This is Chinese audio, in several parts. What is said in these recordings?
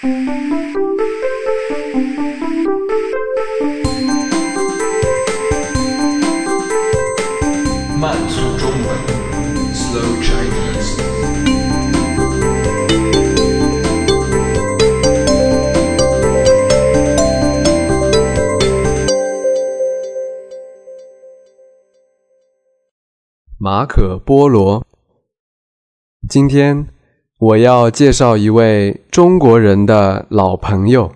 慢速中文，Slow Chinese。马可·波罗。今天我要介绍一位中国人的老朋友，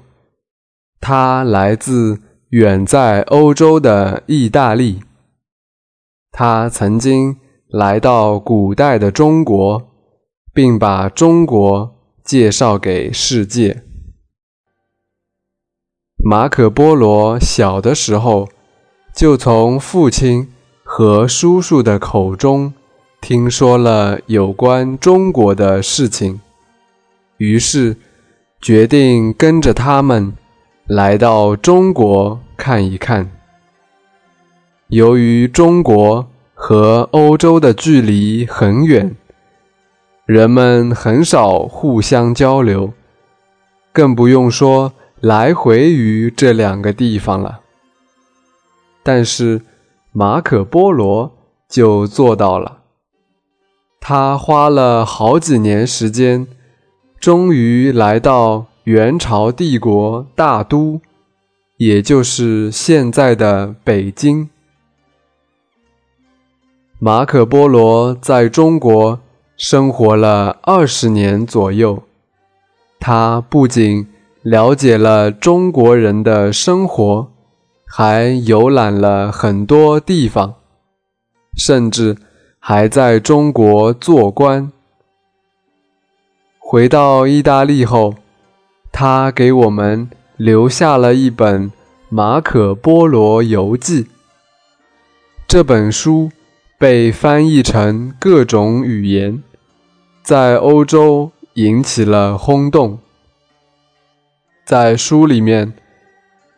他来自远在欧洲的意大利。他曾经来到古代的中国，并把中国介绍给世界。马可·波罗小的时候就从父亲。和叔叔的口中听说了有关中国的事情，于是决定跟着他们来到中国看一看。由于中国和欧洲的距离很远，人们很少互相交流，更不用说来回于这两个地方了。但是。马可·波罗就做到了。他花了好几年时间，终于来到元朝帝国大都，也就是现在的北京。马可·波罗在中国生活了二十年左右，他不仅了解了中国人的生活。还游览了很多地方，甚至还在中国做官。回到意大利后，他给我们留下了一本《马可·波罗游记》。这本书被翻译成各种语言，在欧洲引起了轰动。在书里面。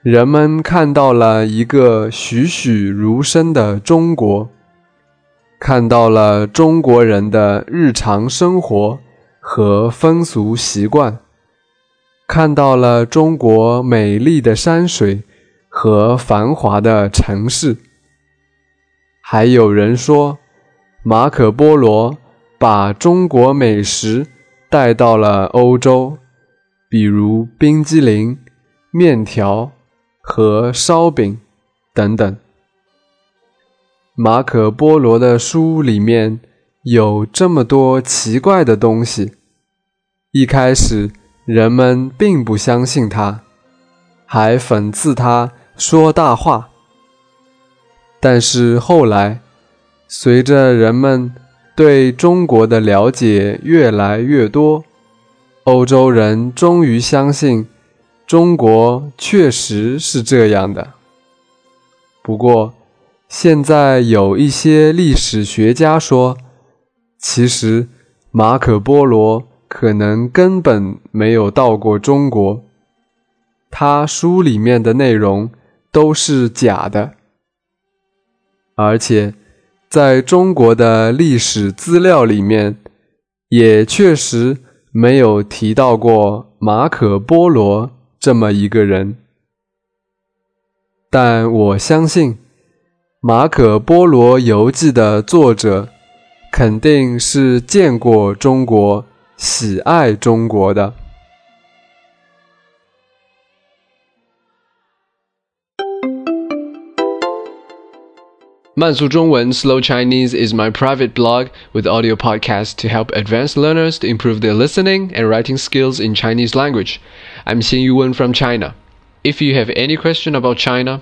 人们看到了一个栩栩如生的中国，看到了中国人的日常生活和风俗习惯，看到了中国美丽的山水和繁华的城市。还有人说，马可·波罗把中国美食带到了欧洲，比如冰激凌、面条。和烧饼等等。马可·波罗的书里面有这么多奇怪的东西，一开始人们并不相信他，还讽刺他说大话。但是后来，随着人们对中国的了解越来越多，欧洲人终于相信。中国确实是这样的，不过现在有一些历史学家说，其实马可·波罗可能根本没有到过中国，他书里面的内容都是假的，而且在中国的历史资料里面，也确实没有提到过马可·波罗。这么一个人，但我相信《马可·波罗游记》的作者肯定是见过中国、喜爱中国的。慢速中文 Slow Chinese is my private blog with audio podcasts to help advanced learners to improve their listening and writing skills in Chinese language. I'm Xin Yuwen from China. If you have any question about China,